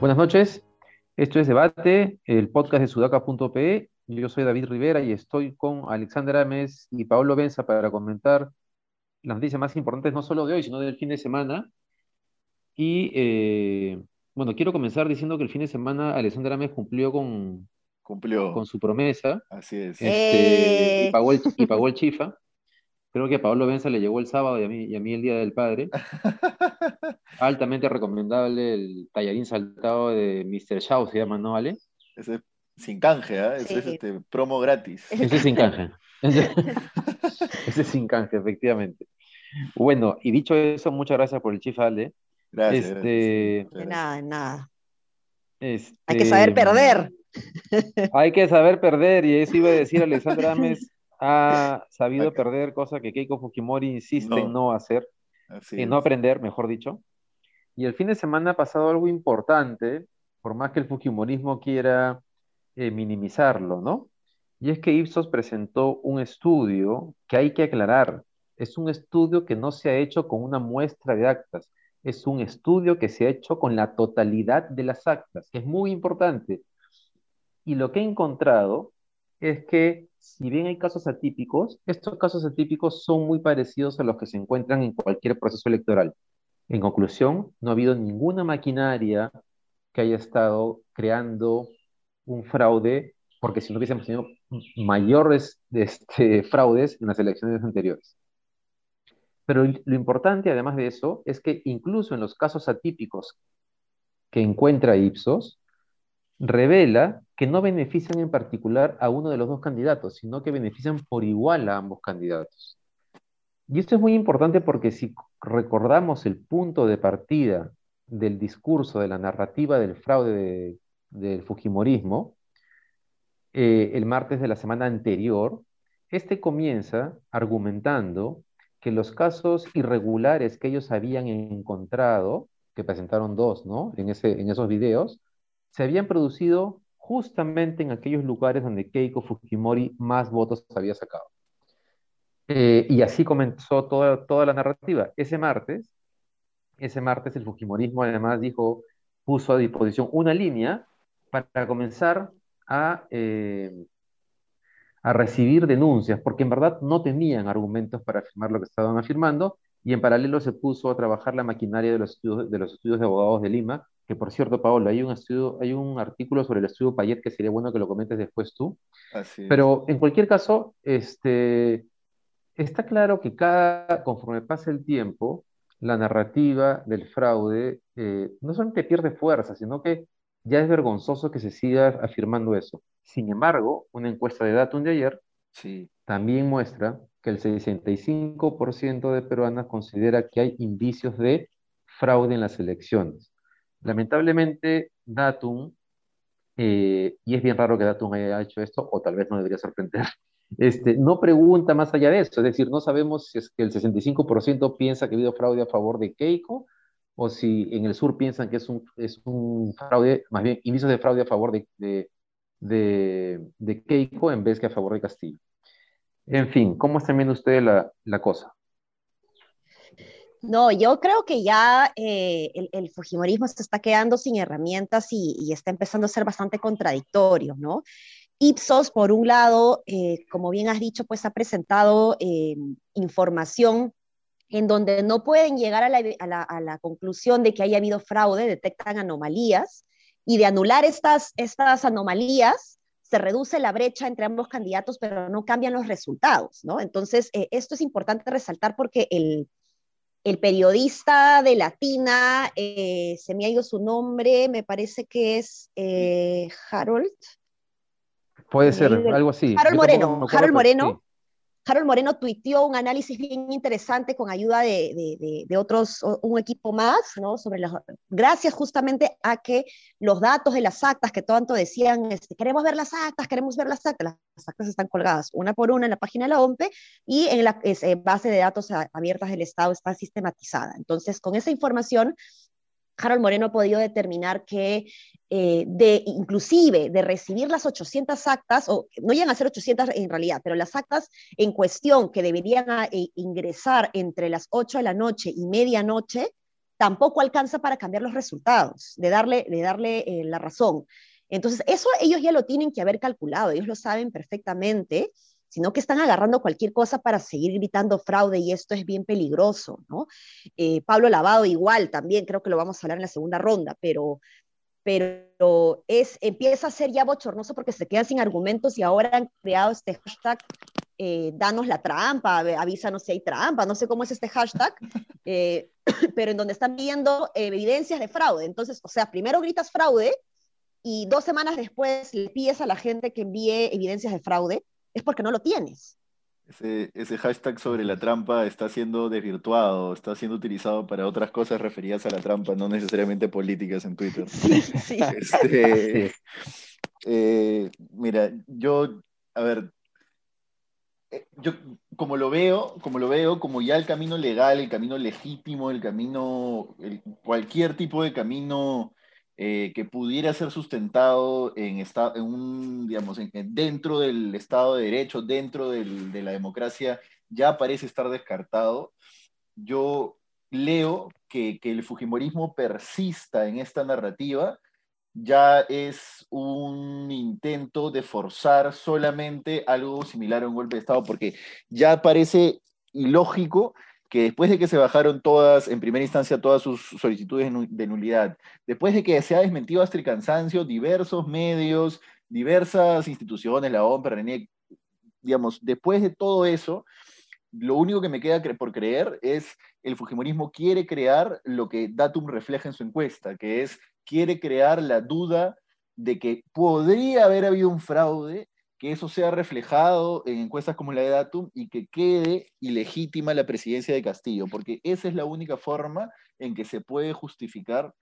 Buenas noches, esto es Debate, el podcast de sudaca.pe. Yo soy David Rivera y estoy con Alexandra Ames y Paolo Benza para comentar las noticias más importantes, no solo de hoy, sino del fin de semana. Y eh, bueno, quiero comenzar diciendo que el fin de semana Alexandra Ames cumplió con, Cumplió. con su promesa Así es. este, y, Eh. pagó el, y pagó el chifa. Creo que a Paolo Benza le llegó el sábado y a mí, y a mí el Día del Padre. Altamente recomendable el tallarín saltado de Mr. Shaw, se llama, ¿no, Ale? Ese es sin canje, ¿ah? Ese es Sí. este, promo gratis. Ese es sin canje. Ese, ese es sin canje, efectivamente. Bueno, y dicho eso, muchas gracias por el chifa, Ale. Gracias. Este, gracias, De nada, de nada. Este, Hay que saber perder. Hay que saber perder, y eso iba a decir Alexandra Ames, ha sabido Acá. perder, cosa que Keiko Fujimori insiste en No. hacer. Así en no aprender, mejor dicho. Y el fin de semana ha pasado algo importante, por más que el Fujimorismo quiera eh, minimizarlo, ¿no? Y es que Ipsos presentó un estudio que hay que aclarar. Es un estudio que no se ha hecho con una muestra de actas, es un estudio que se ha hecho con la totalidad de las actas, que es muy importante. Y lo que he encontrado es que si bien hay casos atípicos, estos casos atípicos son muy parecidos a los que se encuentran en cualquier proceso electoral. En conclusión, no ha habido ninguna maquinaria que haya estado creando un fraude, porque si no hubiésemos tenido mayores este, fraudes en las elecciones anteriores. Pero lo importante, además de eso, es que incluso en los casos atípicos que encuentra Ipsos, revela que no benefician en particular a uno de los dos candidatos, sino que benefician por igual a ambos candidatos. Y esto es muy importante porque si recordamos el punto de partida del discurso, de la narrativa del fraude de, del Fujimorismo, eh, el martes de la semana anterior, este comienza argumentando que los casos irregulares que ellos habían encontrado, que presentaron dos, ¿no? En, ese, en esos videos, se habían producido justamente en aquellos lugares donde Keiko Fujimori más votos había sacado. Eh, y así comenzó toda, toda la narrativa. Ese martes, ese martes el Fujimorismo además dijo, puso a disposición una línea para comenzar a, eh, a recibir denuncias, porque en verdad no tenían argumentos para afirmar lo que estaban afirmando, y en paralelo se puso a trabajar la maquinaria de los estudios de, los estudios de abogados de Lima, que por cierto, Paolo, hay un estudio, hay un artículo sobre el estudio Payet que sería bueno que lo comentes después tú. Así. Pero en cualquier caso, este, está claro que cada, conforme pasa el tiempo, la narrativa del fraude eh, no solamente pierde fuerza, sino que ya es vergonzoso que se siga afirmando eso. Sin embargo, una encuesta de Datum de ayer Sí. también muestra que el 65% de peruanas considera que hay indicios de fraude en las elecciones. Lamentablemente, Datum, eh, y es bien raro que Datum haya hecho esto, o tal vez no debería sorprender, este, no pregunta más allá de eso, es decir, no sabemos si es que el 65% piensa que ha habido fraude a favor de Keiko, o si en el sur piensan que es un, es un fraude, más bien indicios de fraude a favor de, de, de, Keiko en vez que a favor de Castillo. En fin, ¿cómo están viendo ustedes la, la cosa? No, yo creo que ya eh, el, el, Fujimorismo se está quedando sin herramientas y, y, está empezando a ser bastante contradictorio, ¿no? Ipsos, por un lado, eh, como bien has dicho, pues ha presentado eh, información en donde no pueden llegar a la, a, la, a la, conclusión de que haya habido fraude, detectan anomalías, y de anular estas, estas anomalías, se reduce la brecha entre ambos candidatos, pero no cambian los resultados, ¿no? Entonces, eh, esto es importante resaltar porque el, el periodista de Latina, eh, se me ha ido su nombre, me parece que es eh, Harold. Puede ser, algo así. Harold Moreno, Harold Moreno. Harold Moreno tuiteó un análisis bien interesante con ayuda de, de, de, de, otros, un equipo más, ¿no? Sobre las, gracias justamente a que los datos de las actas que tanto decían, este, queremos ver las actas, queremos ver las actas, las actas están colgadas una por una en la página de la OMPE y en la es, eh, base de datos abiertas del Estado está sistematizada. Entonces, con esa información, Harold Moreno ha podido determinar que eh, de inclusive de recibir las 800 actas, o no llegan a ser 800 en realidad, pero las actas en cuestión que deberían eh, ingresar entre las 8 de la noche y medianoche, tampoco alcanza para cambiar los resultados, de darle, de darle eh, la razón. Entonces, eso ellos ya lo tienen que haber calculado, ellos lo saben perfectamente, sino que están agarrando cualquier cosa para seguir gritando fraude y esto es bien peligroso, ¿no? Pablo Lavado igual también, creo que lo vamos a hablar en la segunda ronda, pero pero es, empieza a ser ya bochornoso porque se quedan sin argumentos y ahora han creado este hashtag eh, danos la trampa, avísanos si hay trampa, no sé cómo es este hashtag, eh, pero en donde están viendo evidencias de fraude. Entonces, o sea, primero gritas fraude y dos semanas después le pides a la gente que envíe evidencias de fraude, es porque no lo tienes. Ese, hashtag sobre la trampa está siendo desvirtuado, está siendo utilizado para otras cosas referidas a la trampa, no necesariamente políticas en Twitter. Sí, este, eh, mira, yo, a ver, eh, yo como lo veo, como lo veo, como ya el camino legal, el camino legítimo, el camino, cualquier tipo de camino eh, que pudiera ser sustentado en, un, digamos, dentro del Estado de Derecho, dentro de la democracia, ya parece estar descartado. Yo leo que, que el Fujimorismo persista en esta narrativa ya es un intento de forzar solamente algo similar a un golpe de Estado, porque ya parece ilógico que después de que se bajaron todas, en primera instancia, todas sus solicitudes de nulidad, después de que se ha desmentido hasta cansancio diversos medios, diversas instituciones, la OMP, RENIEC, digamos, después de todo eso, lo único que me queda por creer es el Fujimorismo quiere crear lo que Datum refleja en su encuesta, que es quiere crear la duda de que podría haber habido un fraude que eso sea reflejado en encuestas como la de Datum y que quede ilegítima la presidencia de Castillo, porque esa es la única forma en que se puede justificar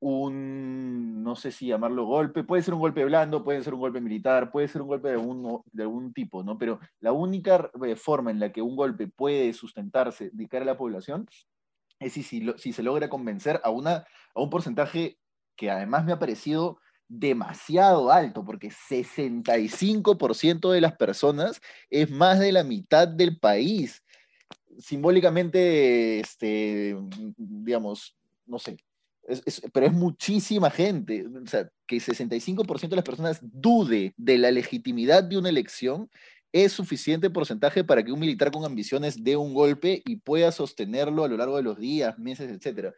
un, no sé si llamarlo golpe, puede ser un golpe blando, puede ser un golpe militar, puede ser un golpe de algún, de tipo, ¿no? Pero la única eh, forma en la que un golpe puede sustentarse de cara a la población es si, si, si se logra convencer a, una, a un porcentaje que además me ha parecido demasiado alto, porque 65% de las personas es más de la mitad del país. Simbólicamente, este, digamos, no sé, pero es muchísima gente. O sea, que 65% de las personas dude de la legitimidad de una elección es suficiente porcentaje para que un militar con ambiciones dé un golpe y pueda sostenerlo a lo largo de los días, meses, etcétera.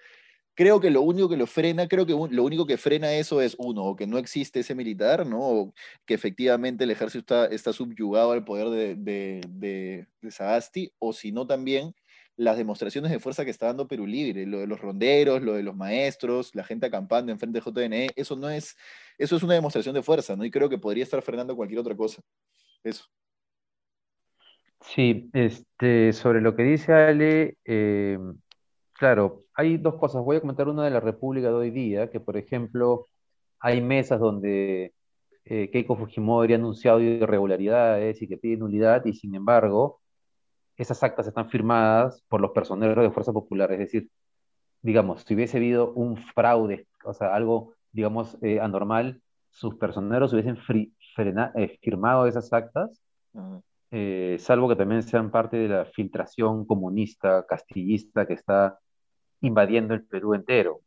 Creo que lo único que lo frena, creo que lo único que frena eso es, uno, o que no existe ese militar, ¿no? O que efectivamente el ejército está, subyugado al poder de, de, Sagasti, o si no también las demostraciones de fuerza que está dando Perú Libre, lo de los ronderos, lo de los maestros, la gente acampando en frente de JNE, eso no es, eso es una demostración de fuerza, ¿no? Y creo que podría estar frenando cualquier otra cosa. Eso. Sí, este, sobre lo que dice Ale, eh, Claro, hay dos cosas. Voy a comentar una de la República de hoy día, que por ejemplo hay mesas donde eh, Keiko Fujimori ha anunciado irregularidades y que pide nulidad y sin embargo esas actas están firmadas por los personeros de Fuerza Popular. Es decir, digamos, si hubiese habido un fraude, o sea, algo, digamos, eh, anormal, sus personeros hubiesen eh, firmado esas actas, salvo que también sean parte de la filtración comunista, castillista que está invadiendo el Perú entero.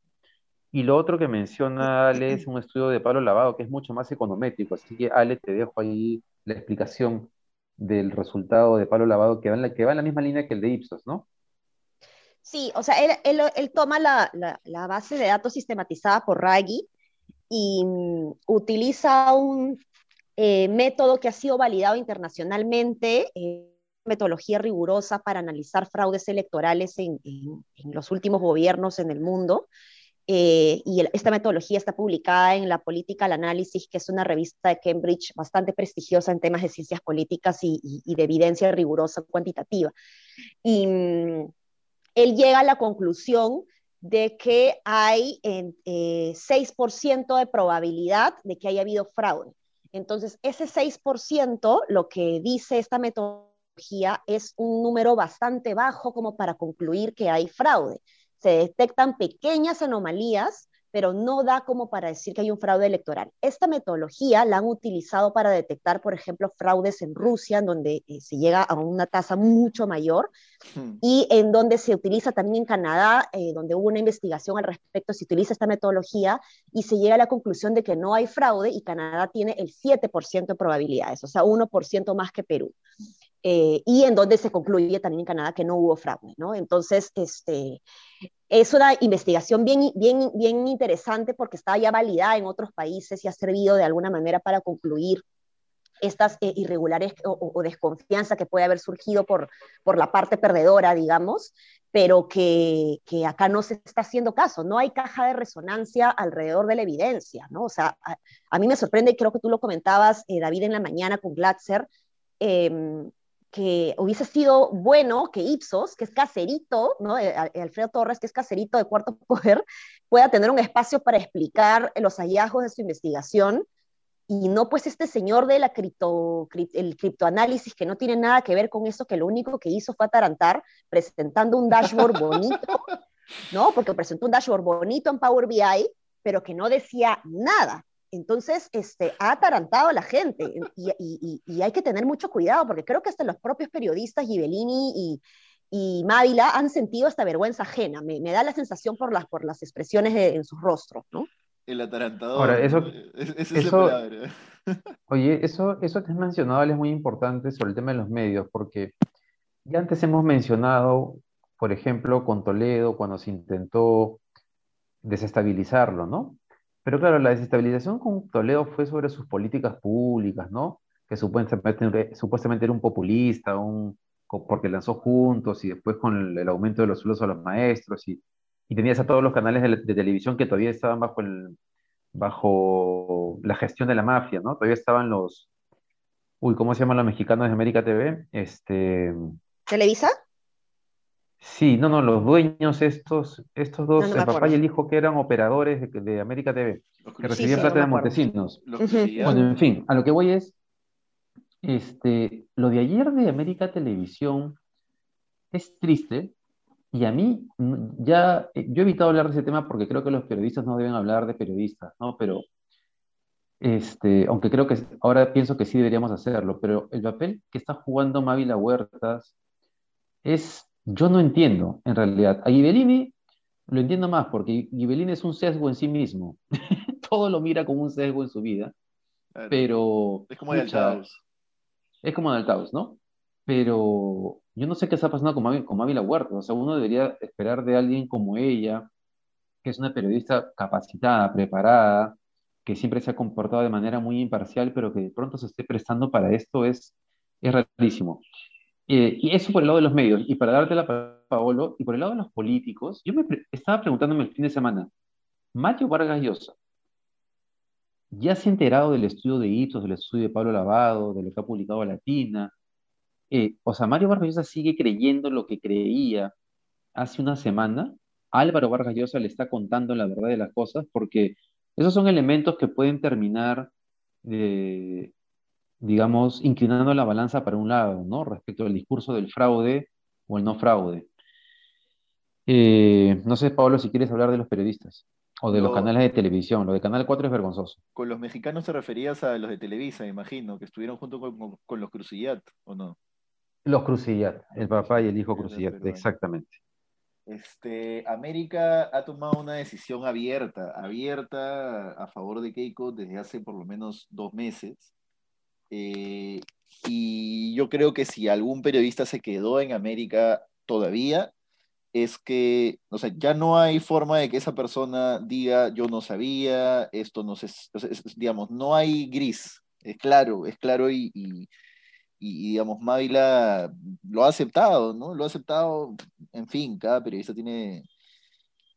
Y lo otro que menciona Ale es un estudio de Pablo Lavado que es mucho más econométrico, así que Ale, te dejo ahí la explicación del resultado de Pablo Lavado que va en la, que va en la misma línea que el de Ipsos, ¿no? Sí, o sea, él, toma la, base de datos sistematizada por Raggi y mm, utiliza un eh, método que ha sido validado internacionalmente. Eh, metodología rigurosa para analizar fraudes electorales en, los últimos gobiernos en el mundo. Eh, y esta metodología está publicada en la Political Analysis, que es una revista de Cambridge bastante prestigiosa en temas de ciencias políticas y, de evidencia rigurosa cuantitativa. Y mm, él llega a la conclusión de que hay eh, 6% de probabilidad de que haya habido fraude. Entonces, ese 6%, lo que dice esta metodología, es un número bastante bajo como para concluir que hay fraude. se detectan pequeñas anomalías pero no da como para decir que hay un fraude electoral. Esta metodología la han utilizado para detectar, por ejemplo, fraudes en Rusia, donde eh, se llega a una tasa mucho mayor, hmm. y en donde se utiliza también en Canadá, eh, donde hubo una investigación al respecto, se utiliza esta metodología y se llega a la conclusión de que no hay fraude y Canadá tiene el 7% de probabilidades, o sea, 1% más que Perú. Eh, y en donde se concluye también en Canadá que no hubo fraude, ¿no? Entonces, este, es una investigación bien, bien, bien interesante porque está ya validada en otros países y ha servido de alguna manera para concluir estas eh, irregulares o, desconfianza que puede haber surgido por, por la parte perdedora, digamos, pero que, que, acá no se está haciendo caso, no hay caja de resonancia alrededor de la evidencia, ¿no? O sea, a, mí me sorprende, creo que tú lo comentabas, eh, David, en la mañana con Glatzer, eh, que hubiese sido bueno que Ipsos, que es caserito, ¿no? Eh, Alfredo Torres, que es caserito de Cuarto Poder, pueda tener un espacio para explicar los hallazgos de su investigación y no pues este señor de la cripto, el criptoanálisis que no tiene nada que ver con eso, que lo único que hizo fue atarantar presentando un dashboard bonito, ¿no? Porque presentó un dashboard bonito en Power BI, pero que no decía nada. Entonces, este, ha atarantado a la gente y, hay que tener mucho cuidado porque creo que hasta los propios periodistas, Gibellini y, y Mávila, han sentido esta vergüenza ajena. Me, da la sensación por las, por las expresiones en sus rostros, ¿no? El atarantador. Ahora, eso, es, eso oye, eso, eso que has mencionado es muy importante sobre el tema de los medios, porque ya antes hemos mencionado, por ejemplo, con Toledo, cuando se intentó desestabilizarlo, ¿no? Pero claro, la desestabilización con Toledo fue sobre sus políticas públicas, ¿no? Que supuestamente, supuestamente era un populista, un, porque lanzó juntos y después con el, aumento de los sueldos a los maestros y, y tenías a todos los canales de, televisión que todavía estaban bajo, el, bajo la gestión de la mafia, ¿no? Todavía estaban los, uy, ¿cómo se llaman los mexicanos de América TV? Este... ¿Televisa? Sí, no, no, los dueños estos, estos dos, el papá y el hijo que eran operadores de, América TV, que recibían plata de Montesinos. Bueno, en fin, a lo que voy es, este, lo de ayer de América Televisión es triste y a mí mm, ya, eh, yo he evitado hablar de ese tema porque creo que los periodistas no deben hablar de periodistas, ¿no? Pero, este, aunque creo que ahora pienso que sí deberíamos hacerlo, pero el papel que está jugando Mávila Huertas es yo no entiendo, en realidad. A Ghibellini lo entiendo más, porque Ghibellini es un sesgo en sí mismo. Todo lo mira como un sesgo en su vida. Pero. Es como de Altaus. Es como de Altaus, ¿no? Pero yo no sé qué está pasando con, Mávila, con Huerta. O sea, uno debería esperar de alguien como ella, que es una periodista capacitada, preparada, que siempre se ha comportado de manera muy imparcial, pero que de pronto se esté prestando para esto, es, es rarísimo. Eh, y eso por el lado de los medios. Y para dártela para Paolo, y por el lado de los políticos, yo me estaba preguntándome el fin de semana, Mario Vargas Llosa, ¿ya se ha enterado del estudio de Ipsos, del estudio de Pablo Lavado, de lo que ha publicado Latina? Eh, o sea, Mario Vargas Llosa sigue creyendo lo que creía hace una semana. Álvaro Vargas Llosa le está contando la verdad de las cosas porque esos son elementos que pueden terminar de digamos, inclinando la balanza para un lado, ¿no? Respecto al discurso del fraude o el no fraude. Eh, no sé, Pablo, si quieres hablar de los periodistas o de los canales de televisión. Lo de Canal 4 es vergonzoso. Con los mexicanos te referías a los de Televisa, me imagino, que estuvieron junto con, los Crucillat, ¿o no? Los Crucillat, el papá y el hijo Crucillat, exactamente. Este, América ha tomado una decisión abierta, abierta a favor de Keiko desde hace por lo menos dos meses. Eh, y yo creo que si algún periodista se quedó en América todavía, es que, o sea, ya no hay forma de que esa persona diga, yo no sabía, esto no sé, digamos, no hay gris, es claro, es claro y, y, y, digamos, Mávila lo ha aceptado, ¿no? Lo ha aceptado, en fin, cada periodista tiene,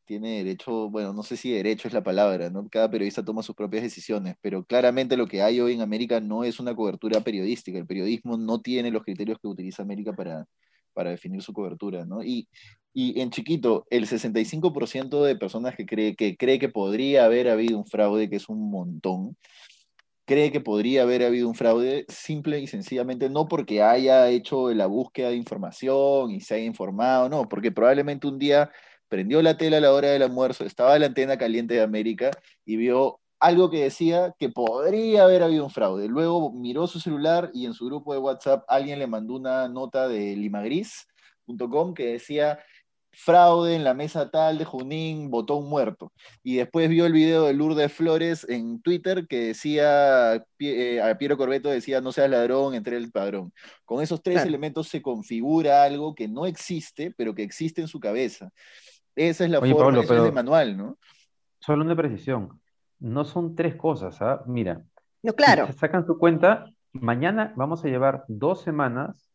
tiene derecho, bueno, no sé si derecho es la palabra, ¿no? Cada periodista toma sus propias decisiones, pero claramente lo que hay hoy en América no es una cobertura periodística. El periodismo no tiene los criterios que utiliza América para, para definir su cobertura, ¿no? Y, y en chiquito, el 65% de personas que cree, que cree que podría haber habido un fraude, que es un montón, cree que podría haber habido un fraude simple y sencillamente no porque haya hecho la búsqueda de información y se haya informado, no, porque probablemente un día prendió la tela a la hora del almuerzo, estaba la antena caliente de América y vio algo que decía que podría haber habido un fraude. Luego miró su celular y en su grupo de WhatsApp alguien le mandó una nota de limagris.com que decía fraude en la mesa tal de Junín, botón muerto. Y después vio el video de Lourdes Flores en Twitter que decía, eh, a Piero Corbeto decía, no seas ladrón, entre el padrón. Con esos tres elementos se configura algo que no existe, pero que existe en su cabeza. Esa es la forma, de manual, ¿no? Solo una precisión. No son tres cosas, ¿ah? Mira. No, claro. Si sacan su cuenta, mañana vamos a llevar dos semanas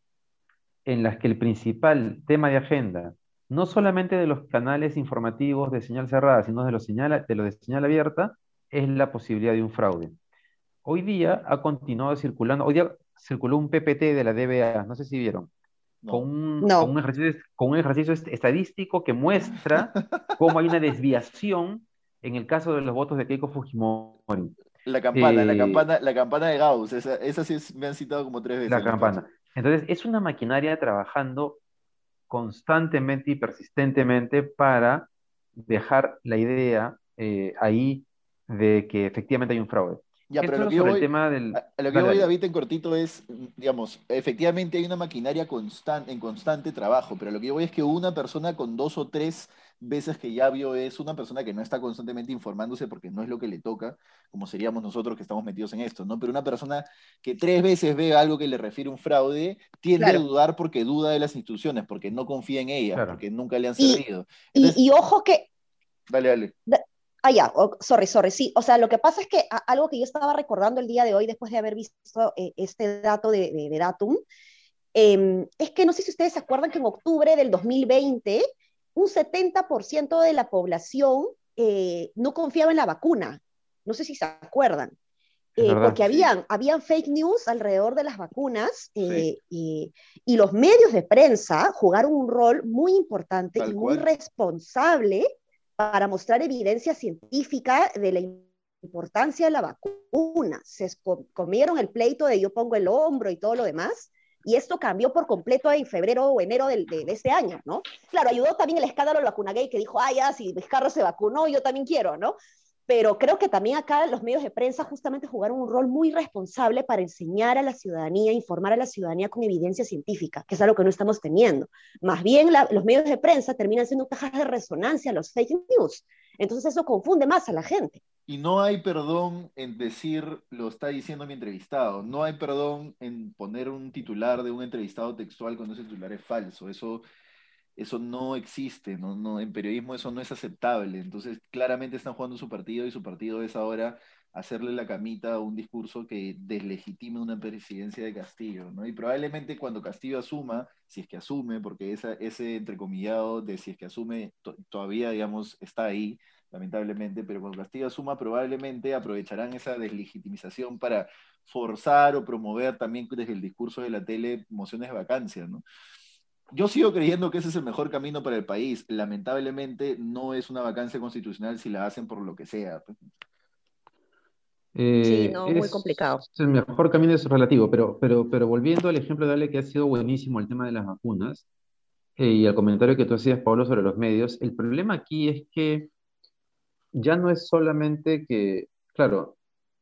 en las que el principal tema de agenda no solamente de los canales informativos de señal cerrada, sino de los, señal, de los de señal abierta, es la posibilidad de un fraude. Hoy día ha continuado circulando, hoy día circuló un PPT de la DBA, no sé si vieron, Con, un, ejercicio, con un ejercicio estadístico que muestra cómo hay una desviación en el caso de los votos de Keiko Fujimori. La campana, la eh, campana, la campana de Gauss, esa, esa sí me han citado como tres veces. La campana. Entonces, es una maquinaria trabajando constantemente y persistentemente para dejar la idea eh, ahí de que efectivamente hay un fraude. Ya, pero lo que, yo voy, lo que voy, David, en cortito es, digamos, efectivamente hay una maquinaria en constante trabajo, pero lo que yo voy es que una persona con dos o tres veces que ya vio es una persona que no está constantemente informándose porque no es lo que le toca, como seríamos nosotros que estamos metidos en esto, ¿no? Pero una persona que tres veces ve algo que le refiere un fraude, tiende a dudar porque duda de las instituciones, porque no confía en ellas, porque nunca le han servido. y, ojo que... Dale, dale. Ah, ya, sorry, sorry, sí. O sea, lo que pasa es que algo que yo estaba recordando el día de hoy, después de haber visto eh, este dato de, de, Datum, em, es que no sé si ustedes se acuerdan que en octubre del 2020, un 70% de la población eh, no confiaba en la vacuna. No sé si se acuerdan. Eh, porque habían, habían fake news alrededor de las vacunas y, los medios de prensa jugaron un rol muy importante y muy responsable para mostrar evidencia científica de la importancia de la vacuna. Se comieron el pleito de yo pongo el hombro y todo lo demás, y esto cambió por completo en febrero o enero de, de, este año, ¿no? Claro, ayudó también el escándalo de la vacuna gay que dijo, ah, ya, si Vizcarra se vacunó, yo también quiero, ¿no? Pero creo que también acá los medios de prensa justamente jugaron un rol muy responsable para enseñar a la ciudadanía, informar a la ciudadanía con evidencia científica, que es algo que no estamos teniendo. Más bien los medios de prensa terminan siendo cajas de resonancia a los fake news. Entonces eso confunde más a la gente. Y no hay perdón en decir, lo está diciendo mi entrevistado, no hay perdón en poner un titular de un entrevistado textual cuando ese titular es falso. Eso eso no existe, ¿no? No, en periodismo eso no es aceptable. Entonces, claramente están jugando su partido y su partido es ahora hacerle la camita a un discurso que deslegitime una presidencia de Castillo, ¿no? Y probablemente cuando Castillo asuma, si es que asume, porque ese entrecomillado de si es que asume todavía, digamos, está ahí, lamentablemente, pero cuando Castillo asuma, probablemente aprovecharán esa deslegitimización para forzar o promover también desde el discurso de la tele mociones de vacancia, ¿no? Yo sigo creyendo que ese es el mejor camino para el país. Lamentablemente no es una vacancia constitucional si la hacen por lo que sea. Pues. Eh, sí, no, muy complicado. El mejor camino es relativo, pero, pero, pero volviendo al ejemplo de Ale, que ha sido buenísimo el tema de las vacunas, eh, y al comentario que tú hacías, Pablo, sobre los medios, el problema aquí es que ya no es solamente que, claro,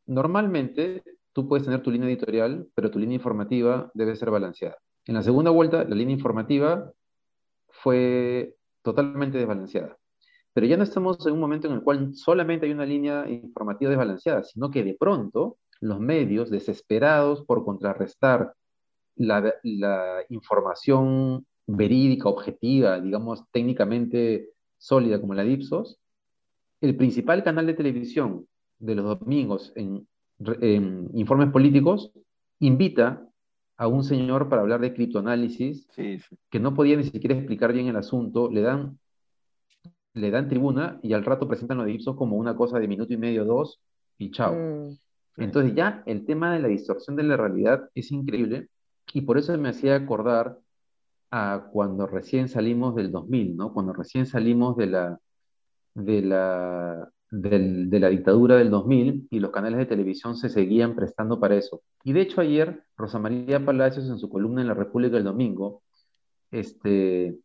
normalmente tú puedes tener tu línea editorial, pero tu línea informativa debe ser balanceada. En la segunda vuelta, la línea informativa fue totalmente desbalanceada. Pero ya no estamos en un momento en el cual solamente hay una línea informativa desbalanceada, sino que de pronto los medios, desesperados por contrarrestar la, información verídica, objetiva, digamos, técnicamente sólida como la de el principal canal de televisión de los domingos en informes políticos invita a un señor para hablar de criptoanálisis, que no podía ni siquiera explicar bien el asunto, le dan, le dan tribuna y al rato presentan lo de Ipsos como una cosa de minuto y medio, dos, y chao. Mm. Entonces ya el tema de la distorsión de la realidad es increíble y por eso me hacía acordar a cuando recién salimos del 2000, ¿no? Cuando recién salimos de la, de la, de la dictadura del 2000 y los canales de televisión se seguían prestando para eso. Y de hecho ayer Rosa María Palacios en su columna en La República del Domingo este,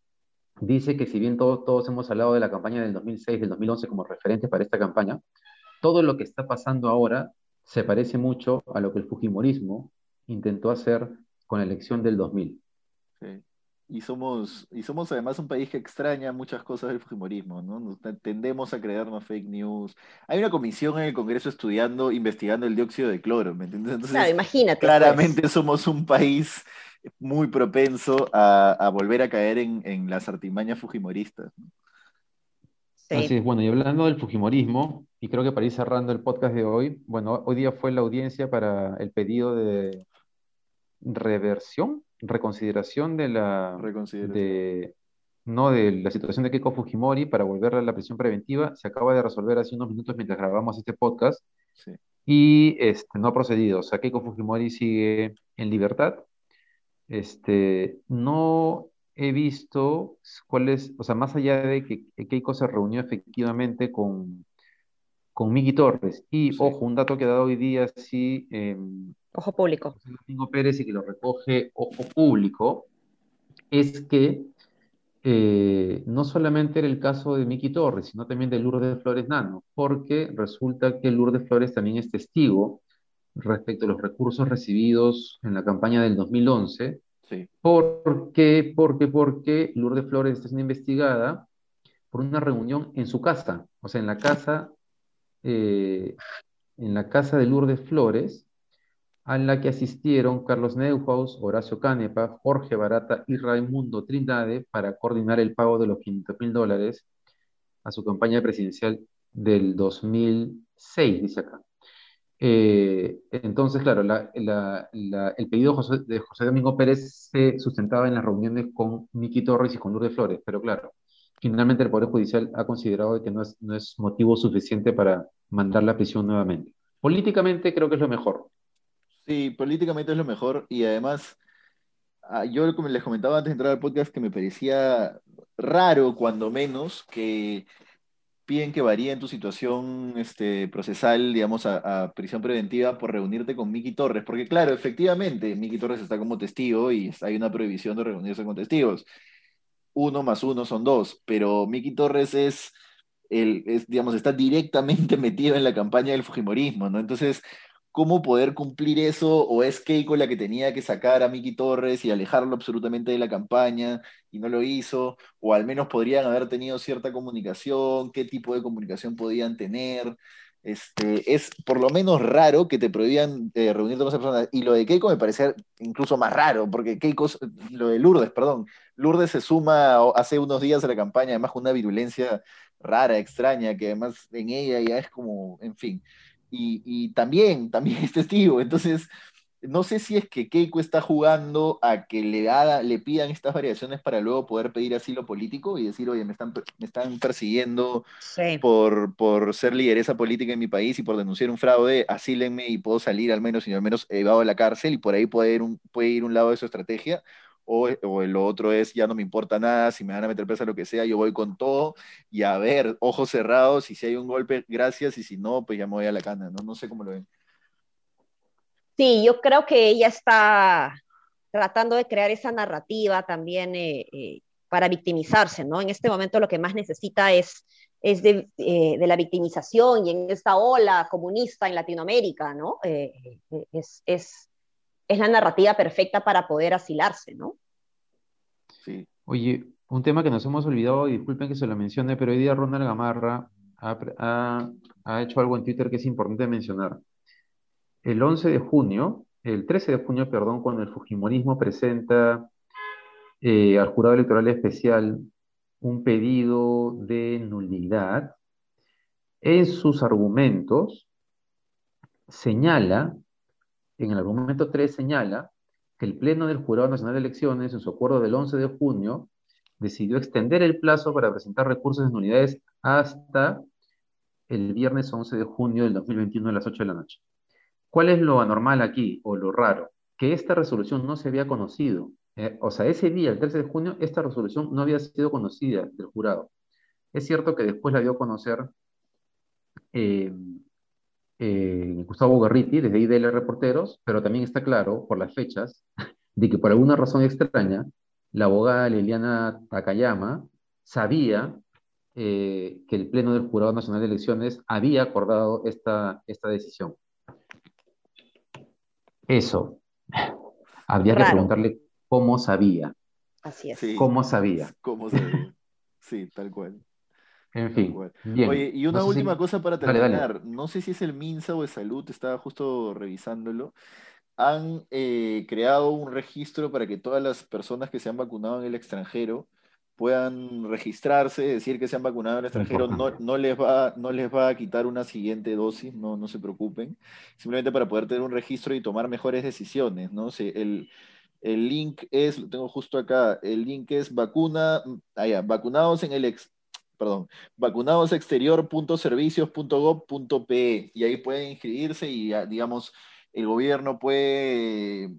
dice que si bien todos hemos hablado de la campaña del 2006, del 2011 como referentes para esta campaña, todo lo que está pasando ahora se parece mucho a lo que el Fujimorismo intentó hacer con la elección del 2000. Sí. Y somos, y somos además un país que extraña muchas cosas del Fujimorismo, ¿no? tendemos a creernos fake news. Hay una comisión en el Congreso estudiando, investigando el dióxido de cloro, ¿me entiendes? Entonces, claro, imagínate. Pues. Claramente somos un país muy propenso a, volver a caer en, las artimañas fujimoristas. Así es, bueno, y hablando del Fujimorismo, y creo que para ir cerrando el podcast de hoy, bueno, hoy día fue la audiencia para el pedido de reversión reconsideración de la, De, no, de la situación de Keiko Fujimori para volver a la prisión preventiva se acaba de resolver hace unos minutos mientras grabamos este podcast y este, no ha procedido. O sea, Keiko Fujimori sigue en libertad. Este, no he visto cuál es, o sea, más allá de que Keiko se reunió efectivamente con, con Miki Torres y, ojo, un dato que ha dado hoy día, sí, em, Ojo público. Domingo Pérez y que lo recoge Ojo Público, es que eh, no solamente era el caso de Miki Torres, sino también de Lourdes Flores Nano, porque resulta que Lourdes Flores también es testigo respecto a los recursos recibidos en la campaña del 2011. Sí. ¿Por qué? Porque, porque Lourdes Flores está siendo investigada por una reunión en su casa, o sea, en la casa, eh, en la casa de Lourdes Flores, a la que asistieron Carlos Neuhaus, Horacio Canepa, Jorge Barata y Raimundo Trindade para coordinar el pago de los 500 mil dólares a su campaña presidencial del 2006, dice acá. Eh, entonces, claro, el pedido de José Domingo Pérez se sustentaba en las reuniones con Miki Torres y con Lourdes Flores, pero claro, finalmente el Poder Judicial ha considerado que no es, no es motivo suficiente para mandar la prisión nuevamente. Políticamente creo que es lo mejor, Sí, políticamente es lo mejor y además, ah, yo como les comentaba antes de entrar al podcast que me parecía raro, cuando menos, que piden que varíe en tu situación este, procesal, digamos, a, prisión preventiva por reunirte con Miki Torres, porque claro, efectivamente, Miki Torres está como testigo y hay una prohibición de reunirse con testigos. Uno más uno son dos, pero Miki Torres es, el, digamos, está directamente metido en la campaña del Fujimorismo, ¿no? Entonces, cómo poder cumplir eso, o es Keiko la que tenía que sacar a Miki Torres y alejarlo absolutamente de la campaña y no lo hizo, o al menos podrían haber tenido cierta comunicación, qué tipo de comunicación podían tener. Este, es por lo menos raro que te prohíban eh, reunirte con esa persona. Y lo de Keiko me parece incluso más raro, porque Keiko, lo de Lourdes, perdón, Lourdes se suma hace unos días a la campaña, además con una virulencia rara, extraña, que además en ella ya es como, en fin y, también, también es testigo. Entonces, no sé si es que Keiko está jugando a que le, le pidan estas variaciones para luego poder pedir asilo político y decir, oye, me están, me están persiguiendo por, por ser lideresa política en mi país y por denunciar un fraude, asílenme y puedo salir al menos y al menos evado de la cárcel y por ahí puede ir un, puede ir un lado de su estrategia o, o lo otro es ya no me importa nada, si me van a meter presa lo que sea, yo voy con todo y a ver, ojos cerrados, y si hay un golpe, gracias, y si no, pues ya me voy a la cana, ¿no? No sé cómo lo ven. Sí, yo creo que ella está tratando de crear esa narrativa también eh, eh, para victimizarse, ¿no? En este momento lo que más necesita es, es de, eh, de la victimización y en esta ola comunista en Latinoamérica, ¿no? es, es es la narrativa perfecta para poder asilarse, ¿no? Sí. Oye, un tema que nos hemos olvidado, disculpen que se lo mencione, pero hoy día Ronald Gamarra ha, hecho algo en Twitter que es importante mencionar. El 11 de junio, el 13 de junio, perdón, cuando el Fujimorismo presenta eh, al jurado electoral especial un pedido de nulidad, en sus argumentos señala en el argumento 3 señala que el Pleno del Jurado Nacional de Elecciones, en su acuerdo del 11 de junio, decidió extender el plazo para presentar recursos de nulidades hasta el viernes 11 de junio del 2021 a las 8 de la noche. ¿Cuál es lo anormal aquí o lo raro? Que esta resolución no se había conocido. Eh, o sea, ese día, el 13 de junio, esta resolución no había sido conocida del jurado. Es cierto que después la dio a conocer eh, eh, Gustavo Garriti, desde IDL Reporteros, pero también está claro, por las fechas, de que por alguna razón extraña, la abogada Liliana Takayama sabía eh, que el Pleno del Jurado Nacional de Elecciones había acordado esta, esta decisión. Eso. Habría que preguntarle cómo sabía. Así es. ¿Cómo sabía? ¿Cómo sabía? Sí, tal cual. En fin. Oye, y una última cosa para terminar. No sé si es el MINSA o de Salud, estaba justo revisándolo. Han eh, creado un registro para que todas las personas que se han vacunado en el extranjero puedan registrarse, decir que se han vacunado en el extranjero, no, no, les va, no les va a quitar una siguiente dosis, no, no se preocupen, simplemente para poder tener un registro y tomar mejores decisiones, ¿no? el, el link es, lo tengo justo acá, el link es vacuna, allá, ah, vacunados en el ex, perdón, vacunadosexterior.servicios.gov.pe y ahí pueden inscribirse y, digamos, el gobierno puede,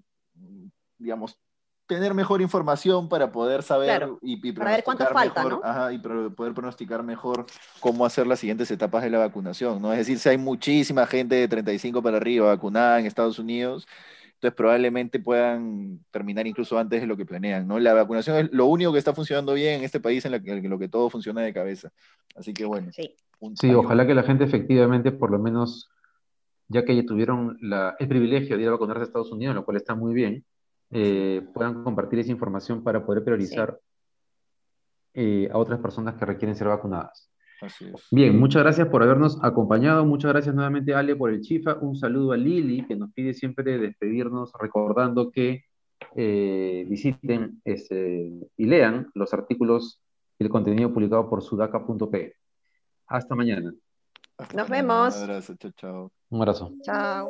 digamos, tener mejor información para poder saber y, para ver cuánto falta, ¿no? ajá, y poder pronosticar mejor cómo hacer las siguientes etapas de la vacunación, ¿no? Es decir, si hay muchísima gente de 35 para arriba vacunada en Estados Unidos, entonces probablemente puedan terminar incluso antes de lo que planean, ¿no? La vacunación es lo único que está funcionando bien en este país en, lo que todo funciona de cabeza. Así que bueno. Sí, sí ojalá que la gente efectivamente, por lo menos, ya que ya tuvieron el privilegio de ir a vacunarse a Estados Unidos, lo cual está muy bien, eh, puedan compartir esa información para poder priorizar eh, a otras personas que requieren ser vacunadas. Bien, muchas gracias por habernos acompañado. Muchas gracias nuevamente, Ale, por el chifa. Un saludo a Lili, que nos pide siempre despedirnos, recordando que eh, visiten este, y lean los artículos y el contenido publicado por sudaca.p. Hasta mañana. Nos vemos. Un abrazo, chao, chao. Un abrazo. Chao.